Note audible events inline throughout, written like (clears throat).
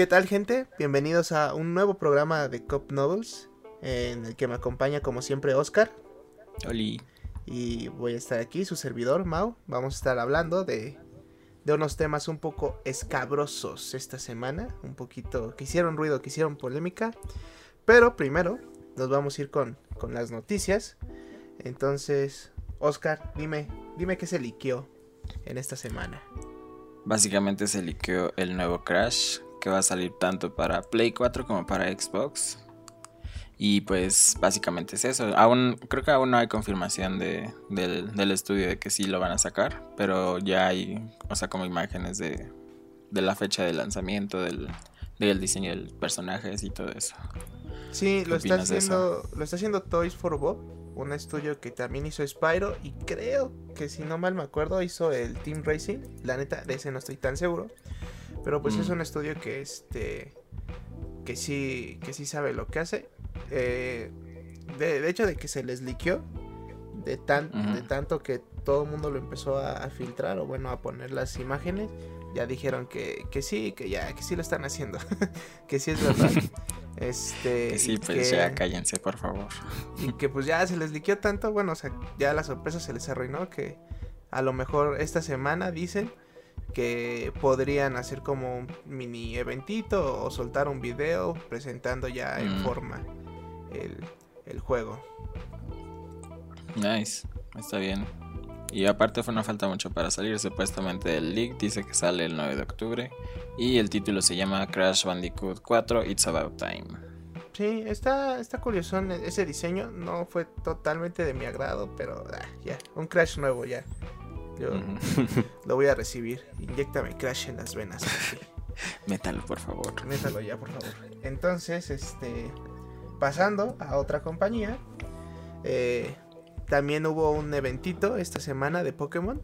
¿Qué tal gente? Bienvenidos a un nuevo programa de Cop Novels en el que me acompaña como siempre Oscar. Oli. Y voy a estar aquí, su servidor Mau. Vamos a estar hablando de, de unos temas un poco escabrosos esta semana, un poquito que hicieron ruido, que hicieron polémica. Pero primero nos vamos a ir con, con las noticias. Entonces, Oscar, dime, dime qué se liqueó en esta semana. Básicamente se liqueó el nuevo Crash que va a salir tanto para Play 4 como para Xbox. Y pues básicamente es eso. Aún creo que aún no hay confirmación de, del, estudio de que sí lo van a sacar, pero ya hay, o sea, como imágenes de, de la fecha de lanzamiento, del, del diseño del personajes y todo eso. Sí, lo está haciendo, lo está haciendo Toys for Bob, un estudio que también hizo Spyro y creo que si no mal me acuerdo hizo el Team Racing. La neta de ese no estoy tan seguro, pero pues es mm. un estudio que este que sí que sí sabe lo que hace. Eh, de, hecho de que se les liqueó de tan de tanto que todo el mundo lo empezó a, filtrar o bueno a poner las imágenes ya dijeron que, que sí que ya que sí lo están haciendo (laughs) que sí es verdad (laughs) este que sí pues ya cállense por favor y que pues ya se les liqueó tanto bueno o sea ya la sorpresa se les arruinó que a lo mejor esta semana dicen que podrían hacer como un mini eventito o soltar un video presentando ya en mm. forma el, juego. Nice, está bien. Y aparte fue no falta mucho para salir, supuestamente el leak dice que sale el 9 de octubre y el título se llama Crash Bandicoot 4 It's About Time. Sí, está, está curioso ese diseño, no fue totalmente de mi agrado, pero ah, ya, un Crash nuevo ya. Yo (laughs) lo voy a recibir. Inyectame Crash en las venas. (laughs) Métalo, por favor. Métalo ya, por favor. Entonces, este. Pasando a otra compañía. Eh, también hubo un eventito esta semana de Pokémon.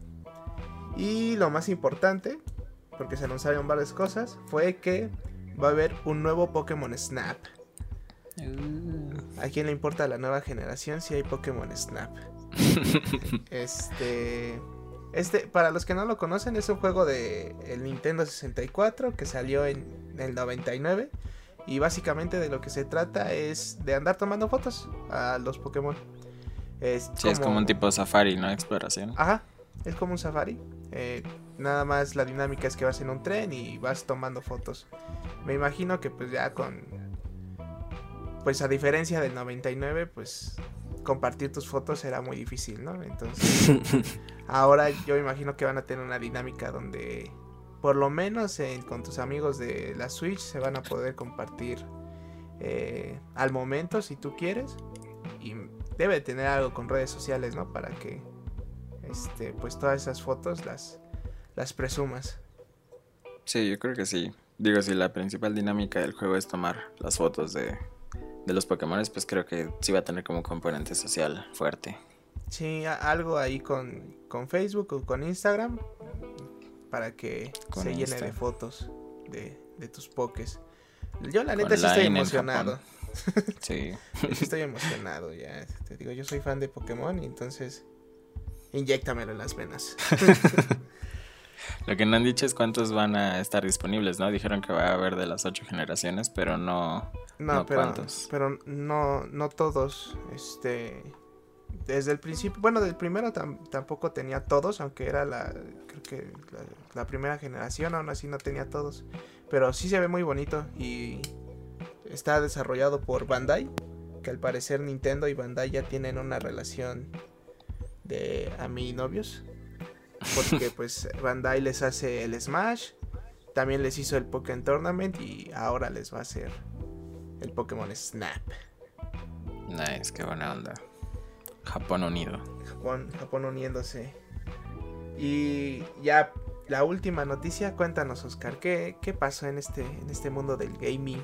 Y lo más importante, porque se anunciaron varias cosas, fue que va a haber un nuevo Pokémon Snap. Uh. ¿A quién le importa la nueva generación si hay Pokémon Snap? (laughs) este. Este, para los que no lo conocen, es un juego de el Nintendo 64 que salió en el 99. Y básicamente de lo que se trata es de andar tomando fotos a los Pokémon. Es sí, es como un tipo de safari, ¿no? Exploración. Ajá, es como un safari. Eh, nada más la dinámica es que vas en un tren y vas tomando fotos. Me imagino que pues ya con... Pues a diferencia del 99, pues compartir tus fotos era muy difícil, ¿no? Entonces, (laughs) ahora yo imagino que van a tener una dinámica donde, por lo menos con tus amigos de la Switch, se van a poder compartir eh, al momento si tú quieres. Y debe tener algo con redes sociales, ¿no? Para que, este, pues todas esas fotos las, las presumas. Sí, yo creo que sí. Digo, si la principal dinámica del juego es tomar las fotos de, de los Pokémon, pues creo que sí va a tener como componente social fuerte. Sí, algo ahí con, con Facebook o con Instagram para que se llene de fotos de, de tus Pokés. Yo la neta sí estoy emocionado. (laughs) Sí. estoy emocionado ya. Te digo, yo soy fan de Pokémon y entonces inyectamelo en las venas. (laughs) Lo que no han dicho es cuántos van a estar disponibles, ¿no? Dijeron que va a haber de las ocho generaciones, pero no, no, pero, pero no, no todos. Este. Desde el principio, bueno, del primero tampoco tenía todos, aunque era la, creo que la, primera generación, aún así no tenía todos. Pero sí se ve muy bonito y está desarrollado por Bandai, que al parecer Nintendo y Bandai ya tienen una relación de a mi novios. Porque pues Bandai les hace el Smash, también les hizo el Pokémon Tournament y ahora les va a hacer el Pokémon Snap. Nice, qué buena onda. Japón unido. Japón, Japón uniéndose. Y ya la última noticia, cuéntanos Oscar, ¿qué, qué pasó en este, en este mundo del gaming?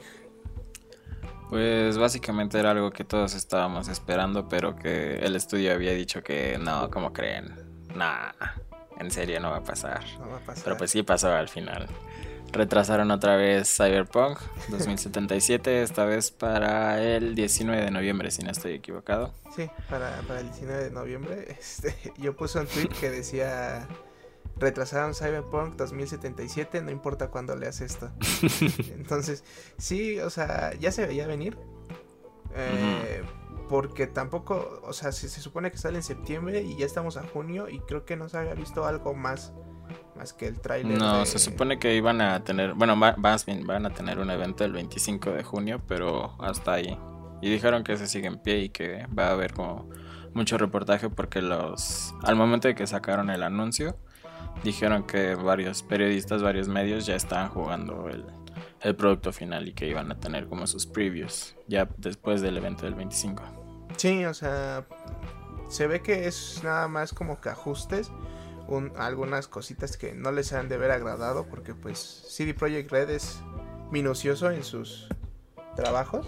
Pues básicamente era algo que todos estábamos esperando, pero que el estudio había dicho que no, como creen? Nah, en serio no va a pasar. No va a pasar. Pero pues sí pasó al final. Retrasaron otra vez Cyberpunk (laughs) 2077, esta vez para el 19 de noviembre, si no estoy equivocado. Sí, para, el 19 de noviembre. (laughs) Este, yo puse un tweet que decía retrasaron Cyberpunk 2077, no importa cuándo leas esto. (laughs) Entonces, sí, o sea, ya se veía venir. Eh, porque tampoco, o sea, se, se, supone que sale en septiembre y ya estamos a junio y creo que no se había visto algo más más que el tráiler. No, se supone que iban a tener, bueno, más bien van a tener un evento el 25 de junio, pero hasta ahí. Y dijeron que se sigue en pie y que va a haber como mucho reportaje porque los al momento de que sacaron el anuncio dijeron que varios periodistas, varios medios ya estaban jugando el, el producto final y que iban a tener como sus previews ya después del evento del 25. Sí, o sea, se ve que es nada más como que ajustes, algunas cositas que no les han de haber agradado porque pues CD Projekt Red es minucioso en sus trabajos.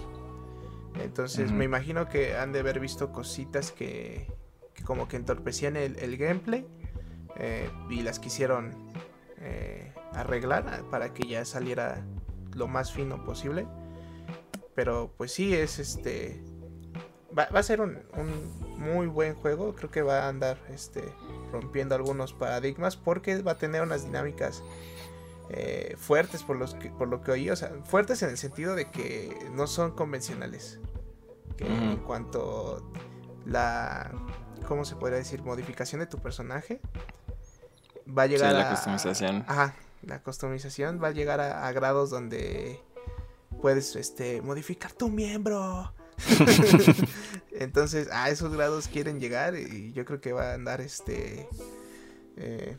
Entonces me imagino que han de haber visto cositas que, como que entorpecían el, gameplay eh, y las quisieron eh, arreglar para que ya saliera lo más fino posible. Pero pues sí, es este... Va, a ser un, muy buen juego. Creo que va a andar este, rompiendo algunos paradigmas porque va a tener unas dinámicas eh, fuertes por, los por lo que oí. O sea, fuertes en el sentido de que no son convencionales. Que en cuanto la... ¿Cómo se podría decir? Modificación de tu personaje. Va a llegar sí, la customización. Ajá, la customización va a llegar a, grados donde puedes este, modificar tu miembro. (laughs) (laughs) Entonces, a esos grados quieren llegar y yo creo que va a andar este eh,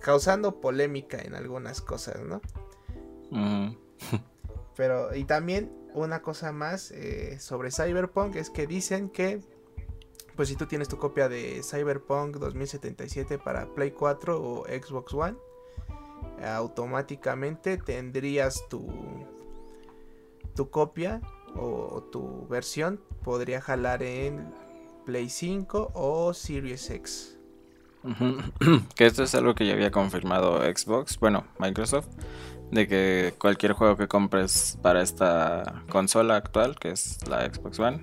causando polémica en algunas cosas, ¿no? (laughs) Pero, y también una cosa más eh, sobre Cyberpunk es que dicen que, pues si tú tienes tu copia de Cyberpunk 2077 para Play 4 o Xbox One, automáticamente tendrías tu, tu copia o tu versión podría jalar en Play 5 o Series X. (clears throat) que esto es algo que ya había confirmado Xbox, bueno, Microsoft, de que cualquier juego que compres para esta consola actual, que es la Xbox One,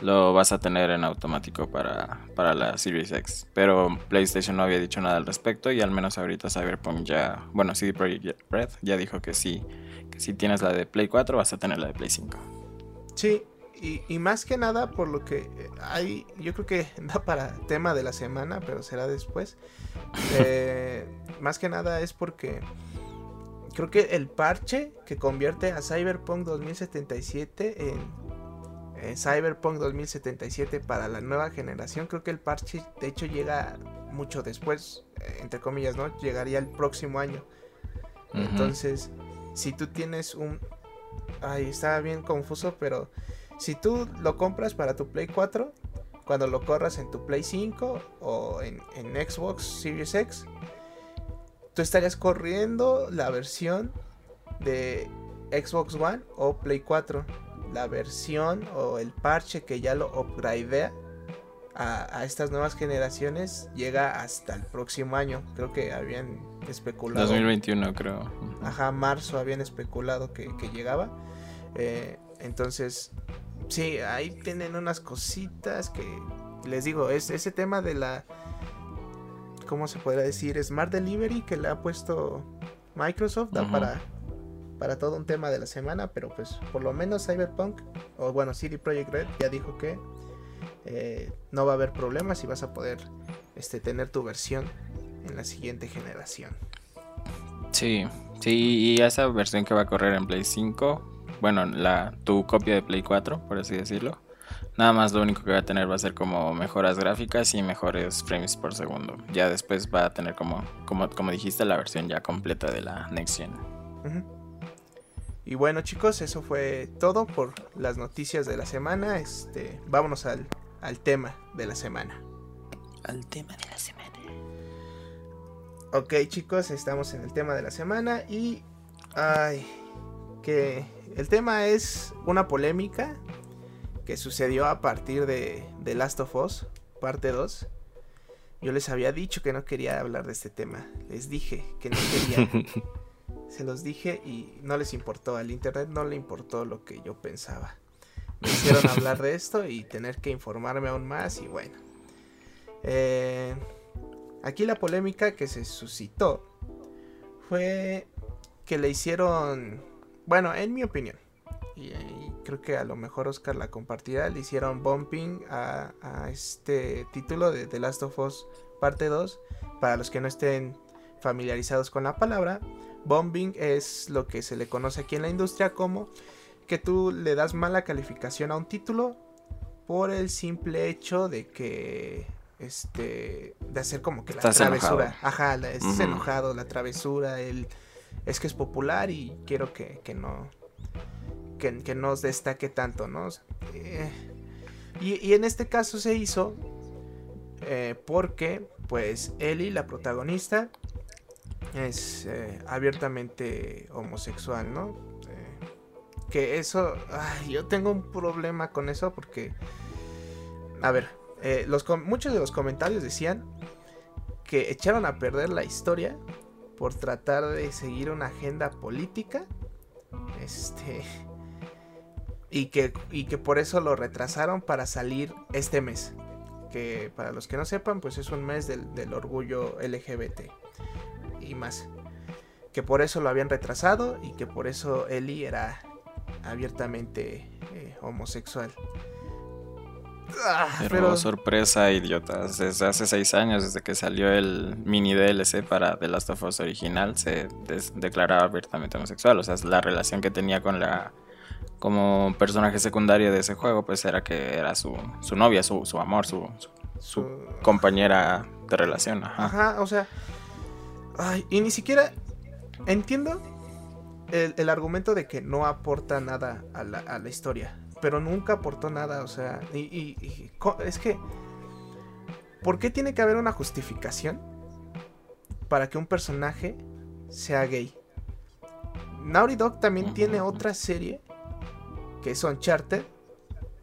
lo vas a tener en automático para, para la Series X. Pero PlayStation no había dicho nada al respecto y al menos ahorita Cyberpunk ya, bueno, CD Projekt Red ya dijo que sí, que si tienes la de Play 4 vas a tener la de Play 5. Sí, y, más que nada por lo que hay, yo creo que (laughs) da para tema de la semana, pero será después. (laughs) Eh, más que nada es porque creo que el parche que convierte a Cyberpunk 2077 en Cyberpunk 2077 para la nueva generación, creo que el parche de hecho llega mucho después, eh, entre comillas, ¿no? Llegaría el próximo año. Entonces, si tú tienes un... Ay, estaba bien confuso, pero si tú lo compras para tu Play 4, cuando lo corras en tu Play 5 o en, Xbox Series X, tú estarías corriendo la versión de Xbox One o Play 4. La versión o el parche que ya lo upgradea a, a, estas nuevas generaciones llega hasta el próximo año. Creo que habían especulado. 2021, creo. Ajá, marzo habían especulado que, llegaba. Eh, entonces, sí, ahí tienen unas cositas que les digo, es ese tema de la ¿cómo se podría decir? Smart Delivery que le ha puesto Microsoft da para para todo un tema de la semana, pero pues por lo menos Cyberpunk o bueno, CD Projekt Red ya dijo que eh, no va a haber problemas y vas a poder este, tener tu versión en la siguiente generación. Sí, sí, y esa versión que va a correr en Play 5 bueno, la, tu copia de Play 4, por así decirlo. Nada más lo único que va a tener va a ser como mejoras gráficas y mejores frames por segundo. Ya después va a tener como, como, como dijiste, la versión ya completa de la Next Gen. Y bueno chicos, eso fue todo por las noticias de la semana. Este, vámonos al, al tema de la semana. Al tema de la semana. Ok chicos, estamos en el tema de la semana y... Ay, que el tema es una polémica que sucedió a partir de The Last of Us, parte 2. Yo les había dicho que no quería hablar de este tema. Les dije que no quería. (laughs) Se los dije y no les importó. Al internet no le importó lo que yo pensaba. Me hicieron (laughs) hablar de esto y tener que informarme aún más y bueno. Eh, Aquí la polémica que se suscitó fue que le hicieron, bueno, en mi opinión, y, creo que a lo mejor Oscar la compartirá, le hicieron bumping a, a, este título de The Last of Us parte 2. Para los que no estén familiarizados con la palabra, bombing es lo que se le conoce aquí en la industria como que tú le das mala calificación a un título por el simple hecho de que este de hacer como que la travesura, ajá, es enojado, la travesura, el es que es popular y quiero que, que no que, que nos destaque tanto, ¿no? Eh, y, en este caso se hizo eh, porque, pues, Ellie, la protagonista, es eh, abiertamente homosexual, ¿no? que eso, yo tengo un problema con eso porque, a ver, los muchos de los comentarios decían que echaron a perder la historia por tratar de seguir una agenda política. Este y que, y que por eso lo retrasaron para salir este mes. Que para los que no sepan, pues es un mes del, orgullo LGBT y más. Que por eso lo habían retrasado y que por eso Eli era abiertamente eh, homosexual. Ah, pero, sorpresa, idiotas. Desde hace seis años, desde que salió el mini DLC para The Last of Us original, se declaraba abiertamente homosexual. O sea, la relación que tenía con la como personaje secundario de ese juego, pues era que era su, su novia, su, su amor, su, su, compañera de relación. Ajá, o sea. Ay, y ni siquiera entiendo el, el, argumento de que no aporta nada a la, a la, historia. Pero nunca aportó nada, o sea. Y, y, es que. ¿Por qué tiene que haber una justificación para que un personaje sea gay? Naughty Dog también tiene otra serie que es Uncharted,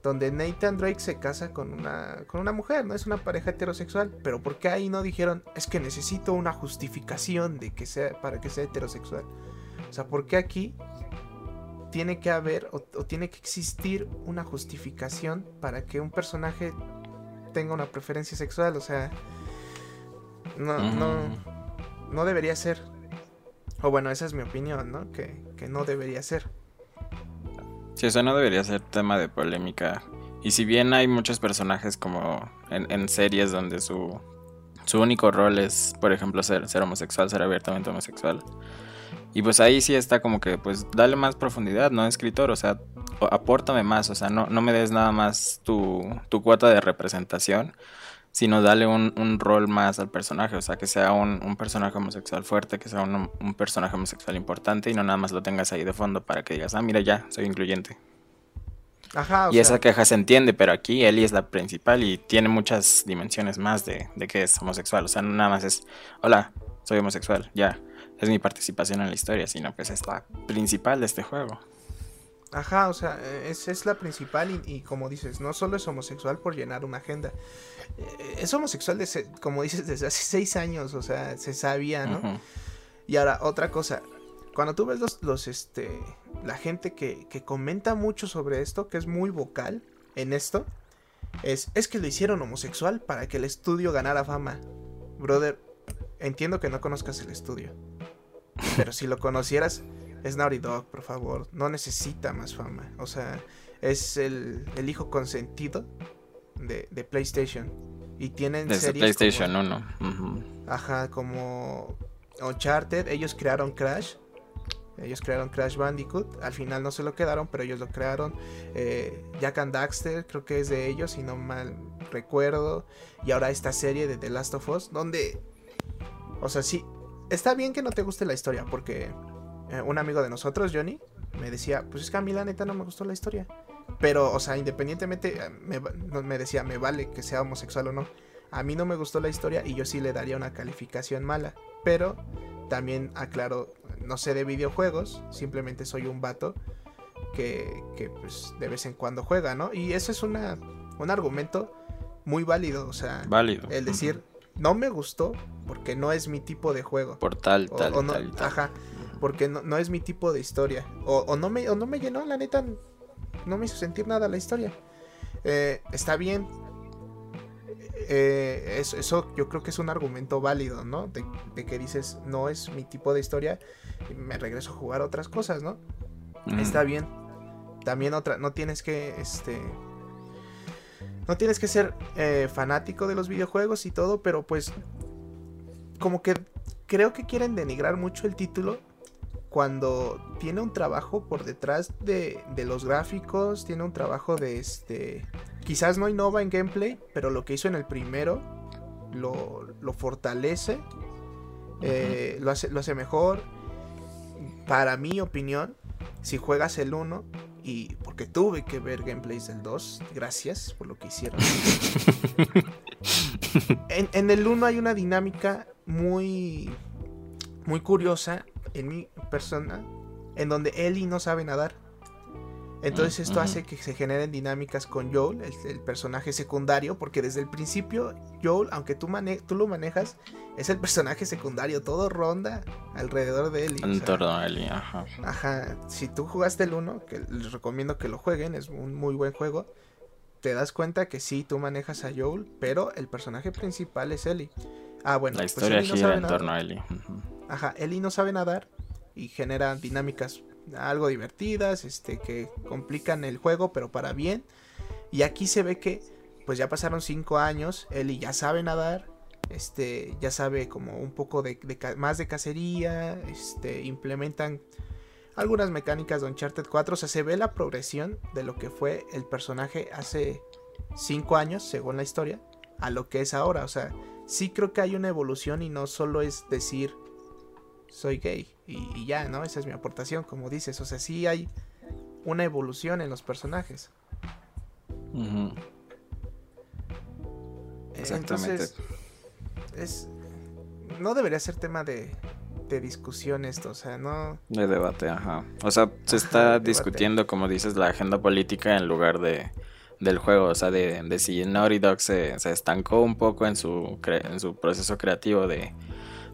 donde Nathan Drake se casa con una, con una mujer, no es una pareja heterosexual, pero ¿por qué ahí no dijeron es que necesito una justificación de que sea para que sea heterosexual? O sea, ¿por qué aquí tiene que haber o, tiene que existir una justificación para que un personaje tenga una preferencia sexual? O sea, no, no, no debería ser. O bueno, esa es mi opinión, ¿no? Que, que no debería ser. Sí, eso no debería ser tema de polémica. Y si bien hay muchos personajes como en, series donde su, su único rol es, por ejemplo, ser, ser homosexual, ser abiertamente homosexual. Y pues ahí sí está como que, pues, dale más profundidad, ¿no? Escritor, o sea, apórtame más, o sea, no, no me des nada más tu, tu cuota de representación, sino dale un, rol más al personaje, o sea, que sea un, personaje homosexual fuerte, que sea un, personaje homosexual importante y no nada más lo tengas ahí de fondo para que digas, ah, mira ya, soy incluyente. Ajá, y esa queja se entiende, pero aquí Ellie es la principal y tiene muchas dimensiones más de, de que es homosexual, o sea, no nada más es, hola, soy homosexual, ya, es mi participación en la historia, sino que es la principal de este juego. Ajá, o sea, es, es la principal y, como dices, no solo es homosexual por llenar una agenda. Eh, es homosexual, de, como dices, (laughs) desde hace seis años, o sea, se sabía, ¿no? Y ahora, otra cosa, cuando tú ves los, los este, la gente que, que comenta mucho sobre esto, que es muy vocal en esto, es, es que lo hicieron homosexual para que el estudio ganara fama. Brother, entiendo que no conozcas el estudio, pero si lo conocieras es Naughty Dog, por favor. No necesita más fama. O sea, es el, el hijo consentido de, de, PlayStation. Y tienen Desde series PlayStation 1. Ajá, como Uncharted. Ellos crearon Crash. Ellos crearon Crash Bandicoot. Al final no se lo quedaron, pero ellos lo crearon. Eh, Jack and Daxter, creo que es de ellos, si no mal recuerdo. Y ahora esta serie de The Last of Us, donde. O sea, sí. Está bien que no te guste la historia, porque eh, un amigo de nosotros, Johnny, me decía, pues es que a mí la neta no me gustó la historia. Pero, o sea, independientemente, eh, me, me decía, me vale que sea homosexual o no. A mí no me gustó la historia y yo sí le daría una calificación mala. Pero también aclaro, no sé de videojuegos, simplemente soy un vato que, que pues de vez en cuando juega, ¿no? Y eso es una, un argumento muy válido, o sea, válido. el decir, no me gustó porque no es mi tipo de juego. Por tal, tal, tal, tal. Ajá porque no, es mi tipo de historia. O, no me, no me llenó, la neta, no me hizo sentir nada la historia. Eh, está bien. eh, eso, yo creo que es un argumento válido, ¿no? De, que dices, no es mi tipo de historia, y me regreso a jugar otras cosas, ¿no? Está bien. También otra, no tienes que, este... No tienes que ser eh, fanático de los videojuegos y todo, pero pues como que creo que quieren denigrar mucho el título cuando tiene un trabajo por detrás de, los gráficos, tiene un trabajo de este... Quizás no innova en gameplay, pero lo que hizo en el primero lo, fortalece, eh, lo, hace, lo hace mejor. Para mi opinión, si juegas el 1, y porque tuve que ver gameplays del 2, gracias por lo que hicieron. (laughs) en, en el 1 hay una dinámica muy, muy curiosa en mi persona en donde Ellie no sabe nadar. Entonces esto hace que se generen dinámicas con Joel, el, personaje secundario, porque desde el principio Joel, aunque tú, tú lo manejas, es el personaje secundario, todo ronda alrededor de Ellie. En torno a Ellie, ajá. Ajá, si tú jugaste el 1, que les recomiendo que lo jueguen, es un muy buen juego, te das cuenta que sí, tú manejas a Joel, pero el personaje principal es Ellie. Ah, bueno. La pues historia gira en torno a Ellie. Ajá, Ellie no sabe nadar y genera dinámicas algo divertidas, este, que complican el juego, pero para bien. Y aquí se ve que, pues ya pasaron cinco años, Ellie ya sabe nadar, este, ya sabe como un poco de, más de cacería, este, implementan algunas mecánicas de Uncharted 4, o sea, se ve la progresión de lo que fue el personaje hace cinco años, según la historia, a lo que es ahora, o sea, sí creo que hay una evolución y no solo es decir soy gay y, ya, ¿no? Esa es mi aportación, como dices, o sea, sí hay una evolución en los personajes. Exactamente. es no debería ser tema de, de discusión esto, o sea, no... De debate, ajá. O sea, se está discutiendo, como dices, la agenda política en lugar de del juego, o sea, de, de si Naughty Dog se, se, estancó un poco en su, en su proceso creativo de,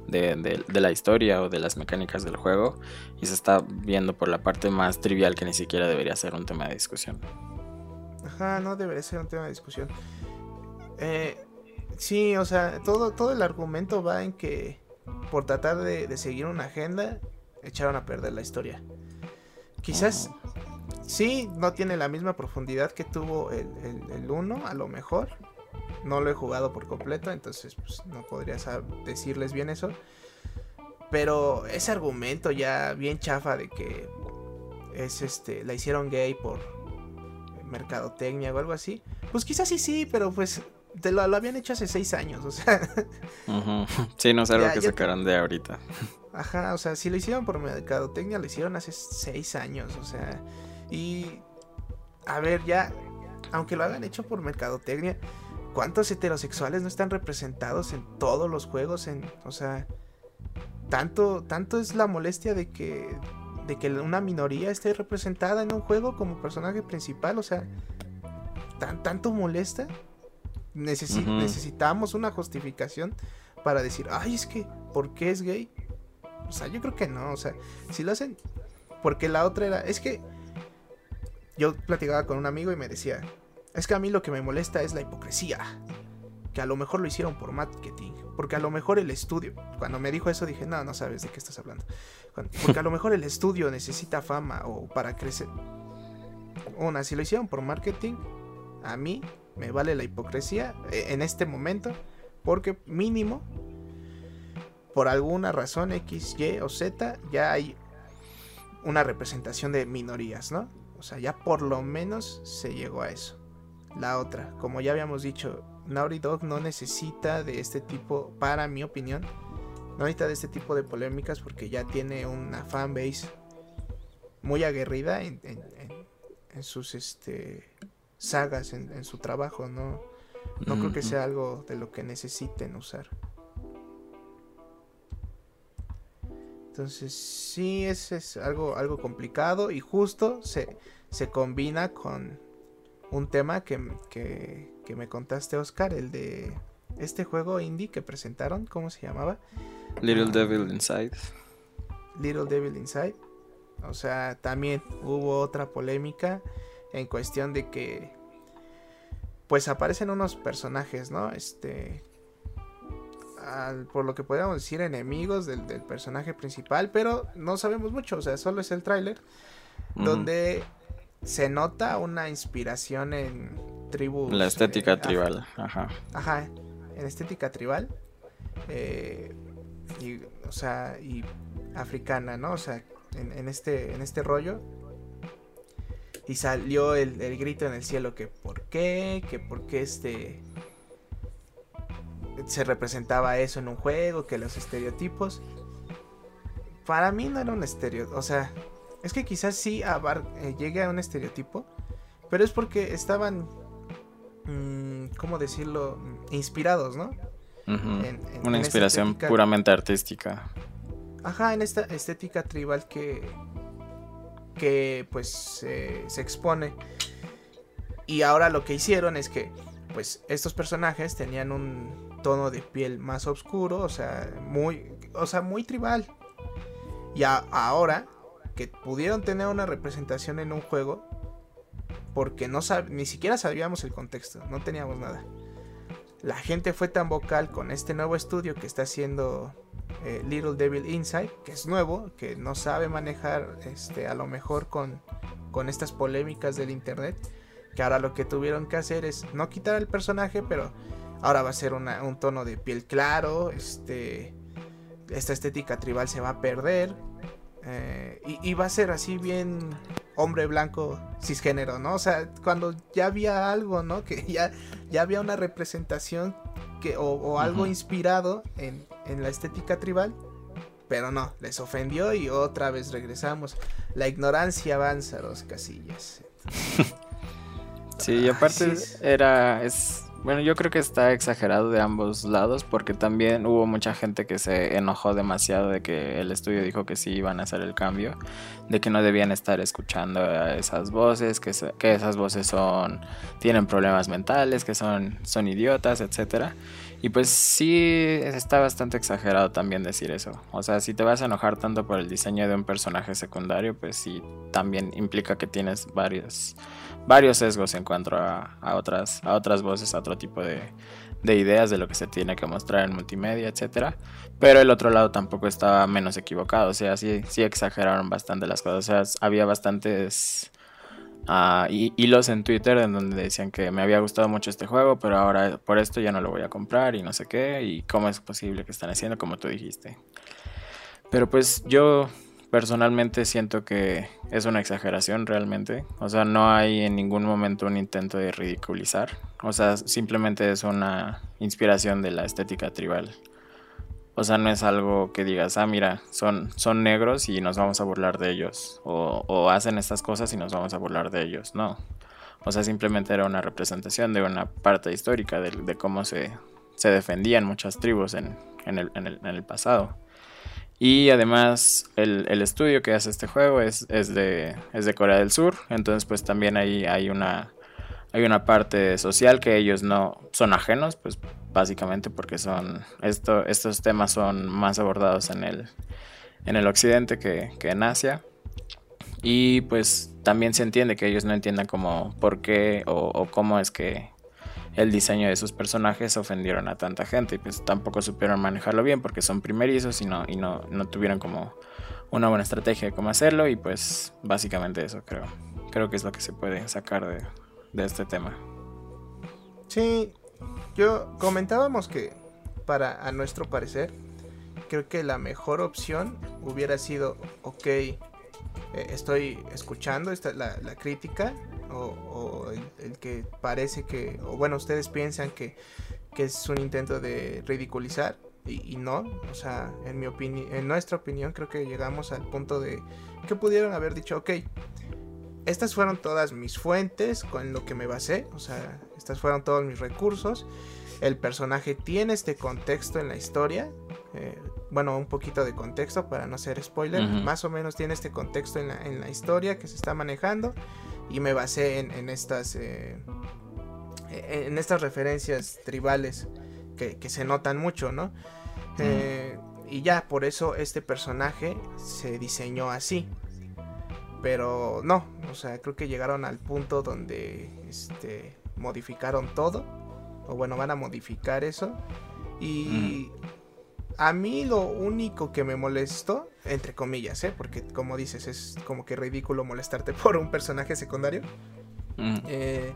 de, la historia o de las mecánicas del juego y se está viendo por la parte más trivial que ni siquiera debería ser un tema de discusión. Ajá, no debería ser un tema de discusión. Eh, sí, o sea, todo, todo el argumento va en que por tratar de, seguir una agenda echaron a perder la historia. Quizás Sí, no tiene la misma profundidad que tuvo el 1, a lo mejor. No lo he jugado por completo, entonces pues, no podría decirles bien eso. Pero ese argumento ya bien chafa de que es este la hicieron gay por mercadotecnia o algo así. Pues quizás sí sí, pero pues te lo, habían hecho hace seis años, o sea. Sí, no sé algo que sacaron de ahorita. Ajá, o sea, si lo hicieron por mercadotecnia, lo hicieron hace seis años, o sea. Y, a ver, ya, aunque lo hagan hecho por mercadotecnia, ¿cuántos heterosexuales no están representados en todos los juegos? En, o sea, tanto, tanto es la molestia de que, de que una minoría esté representada en un juego como personaje principal, o sea, tan, tanto molesta. Necesitamos una justificación para decir, ay, es que, ¿por qué es gay? O sea, yo creo que no, o sea, si lo hacen, porque la otra era, es que yo platicaba con un amigo y me decía, es que a mí lo que me molesta es la hipocresía. Que a lo mejor lo hicieron por marketing. Porque a lo mejor el estudio. Cuando me dijo eso dije, no, no sabes de qué estás hablando. Porque a lo mejor el estudio necesita fama o para crecer. Una, si lo hicieron por marketing, a mí me vale la hipocresía eh, en este momento. Porque mínimo, por alguna razón X, Y o Z, ya hay una representación de minorías, ¿no? O sea, ya por lo menos se llegó a eso. La otra, como ya habíamos dicho, Naughty Dog no necesita de este tipo, para mi opinión, no necesita de este tipo de polémicas porque ya tiene una fanbase muy aguerrida en, sus este, sagas, en, su trabajo. No, no creo que sea algo de lo que necesiten usar. Entonces, sí, es, es algo, algo complicado y justo se, se combina con un tema que, me contaste, Oscar, el de este juego indie que presentaron, ¿cómo se llamaba? Little ah, Devil Inside. Little Devil Inside. O sea, también hubo otra polémica en cuestión de que pues aparecen unos personajes, ¿no? Este, por lo que podríamos decir, enemigos del, personaje principal, pero no sabemos mucho, o sea, solo es el tráiler, donde se nota una inspiración en tribus. La estética eh, tribal, ajá. Ajá, en estética tribal. Eh, y, o sea, y africana, ¿no? O sea, en, este, en este rollo. Y salió el, el, grito en el cielo que por qué, que por qué este se representaba eso en un juego, que los estereotipos. Para mí no era un estereotipo, o sea, es que quizás sí eh, llegue a un estereotipo, pero es porque estaban, mmm, ¿cómo decirlo? Inspirados, ¿no? Una inspiración puramente artística. Ajá, en esta estética tribal que, que pues se expone. Y ahora lo que hicieron es que, pues, estos personajes tenían un tono de piel más oscuro, o sea, muy, o sea, muy tribal. Y ahora que pudieron tener una representación en un juego, porque no ni siquiera sabíamos el contexto, no teníamos nada. La gente fue tan vocal con este nuevo estudio que está haciendo eh, Little Devil Inside, que es nuevo, que no sabe manejar este, a lo mejor con, con estas polémicas del internet, que ahora lo que tuvieron que hacer es no quitar al personaje, pero Ahora va a ser un tono de piel claro. Este, esta estética tribal se va a perder. Eh, y, va a ser así bien hombre blanco cisgénero, ¿no? O sea, cuando ya había algo, ¿no? Que (laughs) ya, ya había una representación que, o, algo inspirado en, en, la estética tribal. Pero no, les ofendió y otra vez regresamos. La ignorancia avanza, dos casillas. (laughs) sí, y aparte era, es bueno, yo creo que está exagerado de ambos lados porque también hubo mucha gente que se enojó demasiado de que el estudio dijo que sí iban a hacer el cambio, de que no debían estar escuchando a esas voces, que, que esas voces son tienen problemas mentales, que son son idiotas, etcétera. Y pues sí está bastante exagerado también decir eso. O sea, si te vas a enojar tanto por el diseño de un personaje secundario, pues sí también implica que tienes varios varios sesgos en cuanto a, otras, a otras voces, a otro tipo de, ideas de lo que se tiene que mostrar en multimedia, etcétera. Pero el otro lado tampoco estaba menos equivocado, o sea, sí, sí exageraron bastante las cosas, o sea, había bastantes uh, hilos en Twitter en donde decían que me había gustado mucho este juego, pero ahora por esto ya no lo voy a comprar y no sé qué, y cómo es posible que están haciendo como tú dijiste. Pero pues yo personalmente siento que es una exageración realmente. O sea, no hay en ningún momento un intento de ridiculizar. O sea, simplemente es una inspiración de la estética tribal. O sea, no es algo que digas, ah, mira, son, son negros y nos vamos a burlar de ellos. O, hacen estas cosas y nos vamos a burlar de ellos. No. O sea, simplemente era una representación de una parte histórica de, cómo se, se, defendían muchas tribus en, el, en el pasado. Y además el, estudio que hace este juego es, es, de, es de Corea del Sur, entonces pues también ahí hay una, hay una parte social que ellos no son ajenos, pues básicamente porque son esto, estos temas son más abordados en el, en el occidente que, en Asia. Y pues también se entiende que ellos no entiendan como por qué o cómo es que el diseño de sus personajes ofendieron a tanta gente y pues tampoco supieron manejarlo bien porque son primerizos y no, y no, no tuvieron como una buena estrategia de cómo hacerlo y pues básicamente eso creo. Creo que es lo que se puede sacar de, de este tema. Sí, yo comentábamos que para a nuestro parecer creo que la mejor opción hubiera sido, ok, eh, estoy escuchando esta, la, la crítica, o, el, que parece que, o bueno, ustedes piensan que, es un intento de ridiculizar y, no, o sea, en mi opinión, en nuestra opinión creo que llegamos al punto de que pudieron haber dicho, ok, estas fueron todas mis fuentes con lo que me basé, o sea, estas fueron todos mis recursos, el personaje tiene este contexto en la historia, eh, bueno, un poquito de contexto para no ser spoiler, más o menos tiene este contexto en la, en la historia que se está manejando y me basé en, estas eh, en estas referencias tribales que, se notan mucho, ¿no? Eh, y ya, por eso este personaje se diseñó así. Pero no, o sea, creo que llegaron al punto donde este, modificaron todo. O bueno, van a modificar eso. Y a mí lo único que me molestó, entre comillas, ¿eh? porque como dices, es como que ridículo molestarte (laughs) por un personaje secundario. Eh,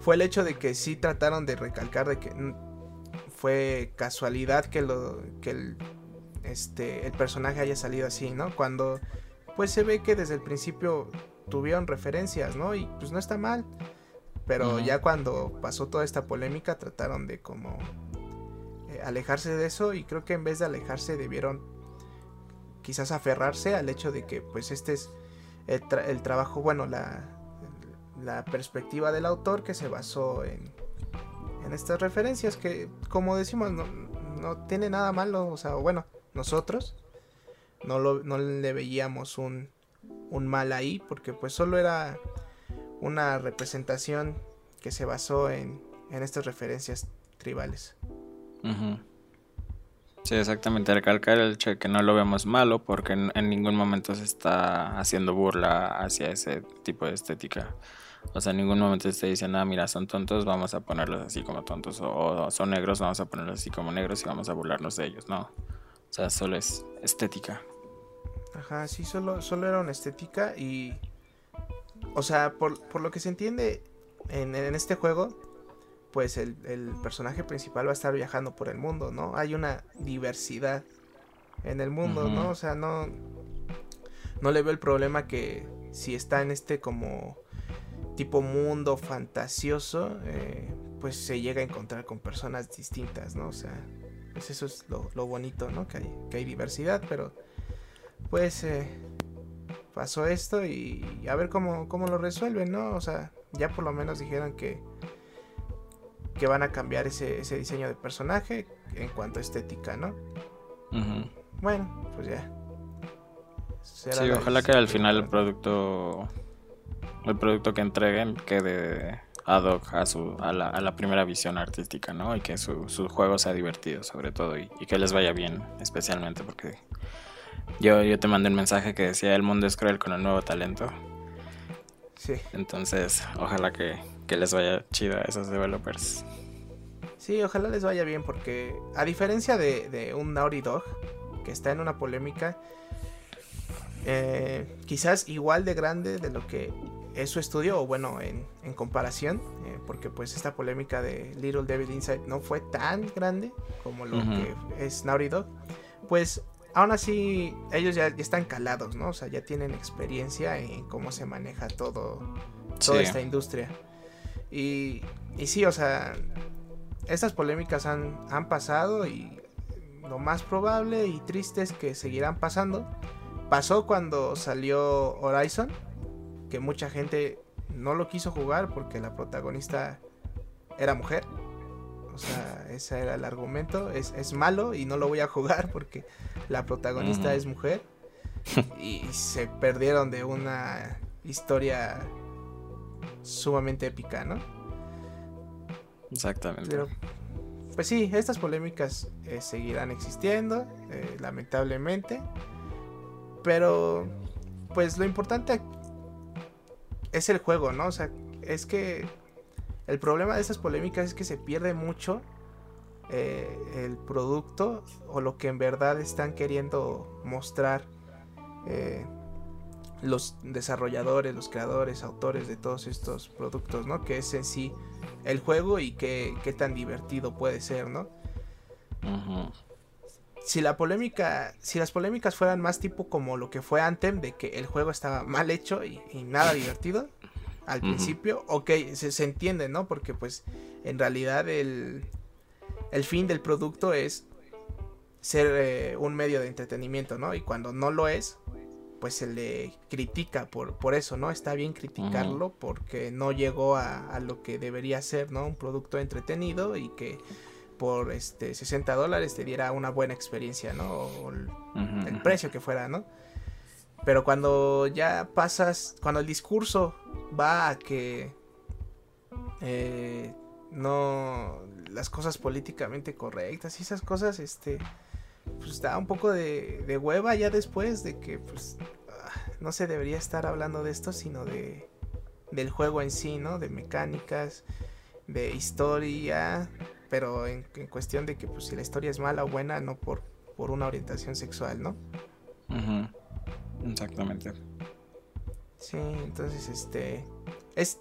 fue el hecho de que sí trataron de recalcar de que fue casualidad que lo que el, este el personaje haya salido así, ¿no? Cuando pues se ve que desde el principio tuvieron referencias, ¿no? Y pues no está mal. Pero ya cuando pasó toda esta polémica trataron de como eh, alejarse de eso y creo que en vez de alejarse debieron quizás aferrarse al hecho de que pues este es el, trabajo, bueno, la, la perspectiva del autor que se basó en, en estas referencias que como decimos no, no tiene nada malo, o sea, bueno, nosotros no, lo, no le veíamos un, un mal ahí porque pues solo era una representación que se basó en, en estas referencias tribales. Sí, exactamente. Recalcar el hecho que no lo vemos malo porque en, ningún momento se está haciendo burla hacia ese tipo de estética. O sea, en ningún momento se diciendo, ah, mira, son tontos, vamos a ponerlos así como tontos. O, son negros, vamos a ponerlos así como negros y vamos a burlarnos de ellos. No. O sea, solo es estética. Ajá, sí, solo, solo era una estética y... O sea, por, por lo que se entiende en, en este juego, pues el, personaje principal va a estar viajando por el mundo, ¿no? Hay una diversidad en el mundo, ¿no? O sea, no, no le veo el problema que si está en este como tipo mundo fantasioso, eh, pues se llega a encontrar con personas distintas, ¿no? O sea, pues eso es lo, bonito, ¿no? Que hay, que hay diversidad, pero pues eh, pasó esto y, a ver cómo, cómo lo resuelven, ¿no? O sea, ya por lo menos dijeron que que van a cambiar ese, diseño de personaje en cuanto a estética, ¿no? Bueno, pues ya. sí, ojalá que al final el producto el producto que entreguen quede ad hoc a, su, a, la, a la primera visión artística, ¿no? Y que su, juego sea divertido sobre todo y, que les vaya bien especialmente porque yo, yo te mandé un mensaje que decía el mundo es cruel con el nuevo talento. Sí. Entonces, ojalá que, que les vaya chido a esos developers. Sí, ojalá les vaya bien porque a diferencia de, un Naughty Dog que está en una polémica, eh, quizás igual de grande de lo que es su estudio o bueno en, comparación eh, porque pues esta polémica de Little Devil Inside no fue tan grande como lo que es Naughty Dog pues aún así ellos ya, están calados no o sea ya tienen experiencia en cómo se maneja todo toda esta industria y, y sí, o sea, estas polémicas han, han pasado y lo más probable y triste es que seguirán pasando. Pasó cuando salió Horizon, que mucha gente no lo quiso jugar porque la protagonista era mujer. O sea, ese era el argumento. Es, es malo y no lo voy a jugar (laughs) porque la protagonista es mujer. Y se perdieron de una historia sumamente épica, ¿no? Exactamente. pues sí, estas polémicas eh, seguirán existiendo, eh, lamentablemente. Pero, pues lo importante es el juego, ¿no? O sea, es que el problema de estas polémicas es que se pierde mucho eh, el producto o lo que en verdad están queriendo mostrar los desarrolladores, los creadores, autores de todos estos productos, ¿no? Que es en sí el juego y qué, qué tan divertido puede ser, ¿no? Si la polémica, si las polémicas fueran más tipo como lo que fue Anthem, de que el juego estaba mal hecho y, nada divertido al principio, ok, se, entiende, ¿no? Porque pues en realidad el, el fin del producto es ser eh, un medio de entretenimiento, ¿no? Y cuando no lo es, pues se le critica por, por eso, ¿no? Está bien criticarlo porque no llegó a, lo que debería ser, ¿no? Un producto entretenido y que por este 60 dólares te diera una buena experiencia, ¿no? O el, precio que fuera, ¿no? Pero cuando ya pasas, cuando el discurso va a que eh, no las cosas políticamente correctas y esas cosas, este, pues da un poco de, hueva ya después de que pues ah, no se debería estar hablando de esto, sino de del juego en sí, ¿no? De mecánicas de historia, pero en, cuestión de que pues si la historia es mala o buena, no por, por una orientación sexual, ¿no? Ujú. Exactamente. Sí, entonces este es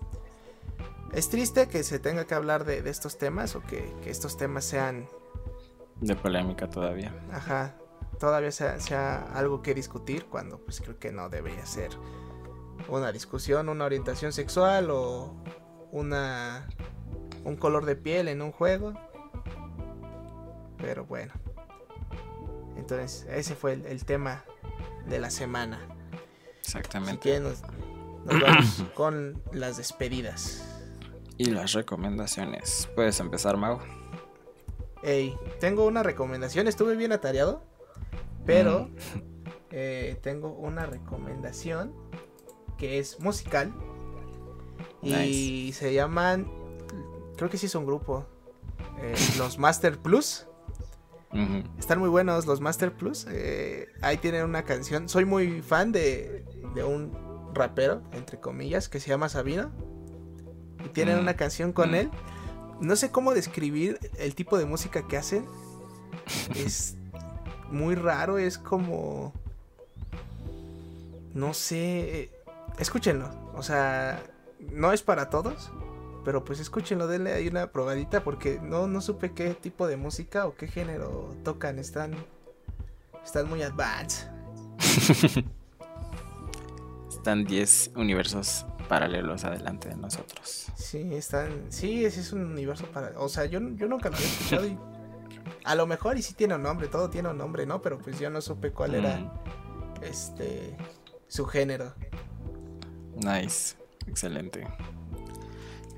es triste que se tenga que hablar de, de estos temas o que, que estos temas sean De polémica todavía. ajá, todavía sea, sea algo que discutir cuando pues creo que no debería ser una discusión, una orientación sexual o una un color de piel en un juego. Pero bueno. Entonces, ese fue el, el tema de la semana. Así Exactamente. que nos, nos (clears throat) vamos con las despedidas. Y las recomendaciones. Puedes empezar, Mau. Ey, tengo una recomendación, estuve bien atareado, pero Mm. eh, tengo una recomendación que es musical y se llaman, creo que sí es un grupo, eh, los Master Plus. Están muy buenos los Master Plus. eh, ahí tienen una canción. Soy muy fan de, de un rapero, entre comillas, que se llama Sabino. Y tienen Mm, una canción con mm. él. No sé cómo describir el tipo de música que hacen. (laughs) Es muy raro, es como... No sé. eh, Escúchenlo. O sea, no es para todos. Pero pues escúchenlo, denle ahí una probadita porque no, no supe qué tipo de música o qué género tocan. Están, están muy advanced. (laughs) Están 10 universos paralelos adelante de nosotros. Sí, están. Sí, ese es un universo para. O sea, yo, yo nunca lo había escuchado y. A lo mejor y sí tiene un nombre, todo tiene un nombre, ¿no? Pero pues yo no supe cuál era Mm, este su género. Nice. Excelente.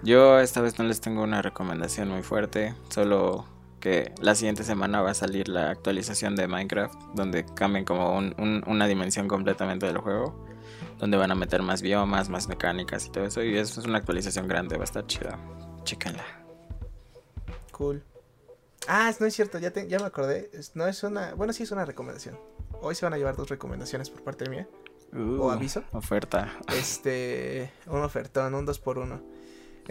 Yo esta vez no les tengo una recomendación muy fuerte. Solo que la siguiente semana va a salir la actualización de Minecraft. Donde cambian como un- un- una dimensión completamente del juego. Donde van a meter más biomas, más mecánicas y todo eso. Y eso es una actualización grande, va a estar chida. Chéquenla. Cool. Ah, no es cierto, ya, te- ya me acordé. No es una. Bueno, sí es una recomendación. Hoy se van a llevar dos recomendaciones por parte mía. Uh, ¿O aviso? Oferta. Este. Un ofertón, un 2 por 1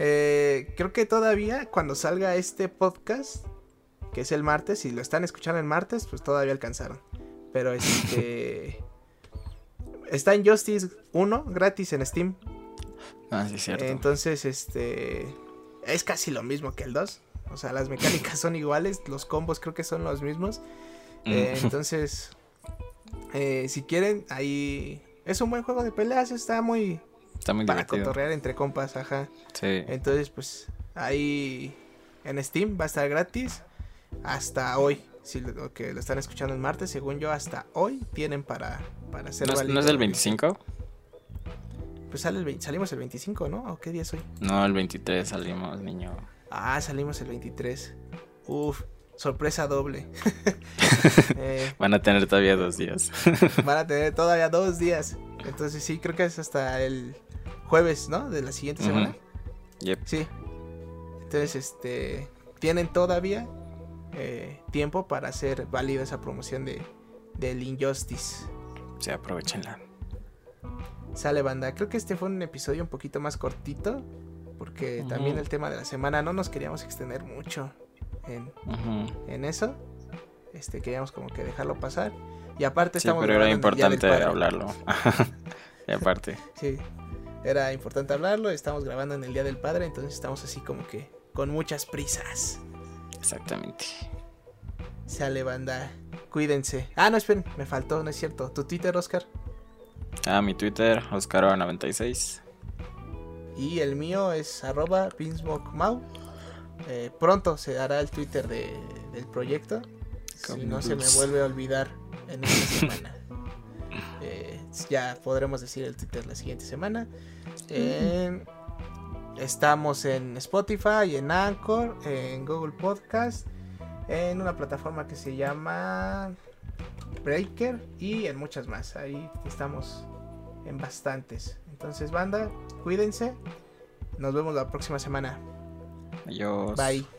Eh, creo que todavía cuando salga este podcast, que es el martes, si lo están escuchando el martes, pues todavía alcanzaron. Pero este. (laughs) está en Justice 1 gratis en Steam. Ah, sí, es cierto. Entonces, este. Es casi lo mismo que el 2. O sea, las mecánicas son iguales, los combos creo que son los mismos. Mm. Eh, (laughs) entonces, eh, si quieren, ahí. Es un buen juego de peleas, está muy. Está muy Para divertido. cotorrear entre compas, ajá. Sí. Entonces, pues ahí en Steam va a estar gratis hasta hoy. Si lo, que lo están escuchando el martes, según yo, hasta hoy tienen para, para hacer ¿No, es-. ¿No es del 25? Pues sale el 20 salimos el 25, ¿no? ¿O qué día es hoy? No, el 23 salimos, niño. Ah, salimos el 23. Uf, sorpresa doble. (laughs) Eh, Van a tener todavía dos días. (laughs) van a tener todavía dos días. Entonces sí, creo que es hasta el jueves, ¿no? De la siguiente semana. Yep. Sí. Entonces, este, tienen todavía eh, tiempo para hacer válida esa promoción de del Injustice. Sí, aprovechenla. Sale banda. Creo que este fue un episodio un poquito más cortito. Porque también el tema de la semana no nos queríamos extender mucho en, eso. Este, queríamos como que dejarlo pasar. Y aparte Sí, estamos pero era importante hablarlo. (laughs) (laughs) y aparte. Sí, era importante hablarlo. Estamos grabando en el Día del Padre, entonces estamos así como que con muchas prisas. Exactamente. Sale banda. Cuídense. Ah, no, esperen, me faltó, no es cierto. Tu Twitter, Oscar. Ah, mi Twitter, Oscaro96. Y el mío es arroba pinsmokmau. Eh, pronto se dará el Twitter de- del proyecto. Si no se me vuelve a olvidar en esta (laughs) semana. Eh, ya podremos decir el Twitter la siguiente semana. Eh, estamos en Spotify, en Anchor, en Google Podcast, en una plataforma que se llama Breaker y en muchas más. Ahí estamos en bastantes. Entonces, banda, cuídense. Nos vemos la próxima semana. Adiós. Bye.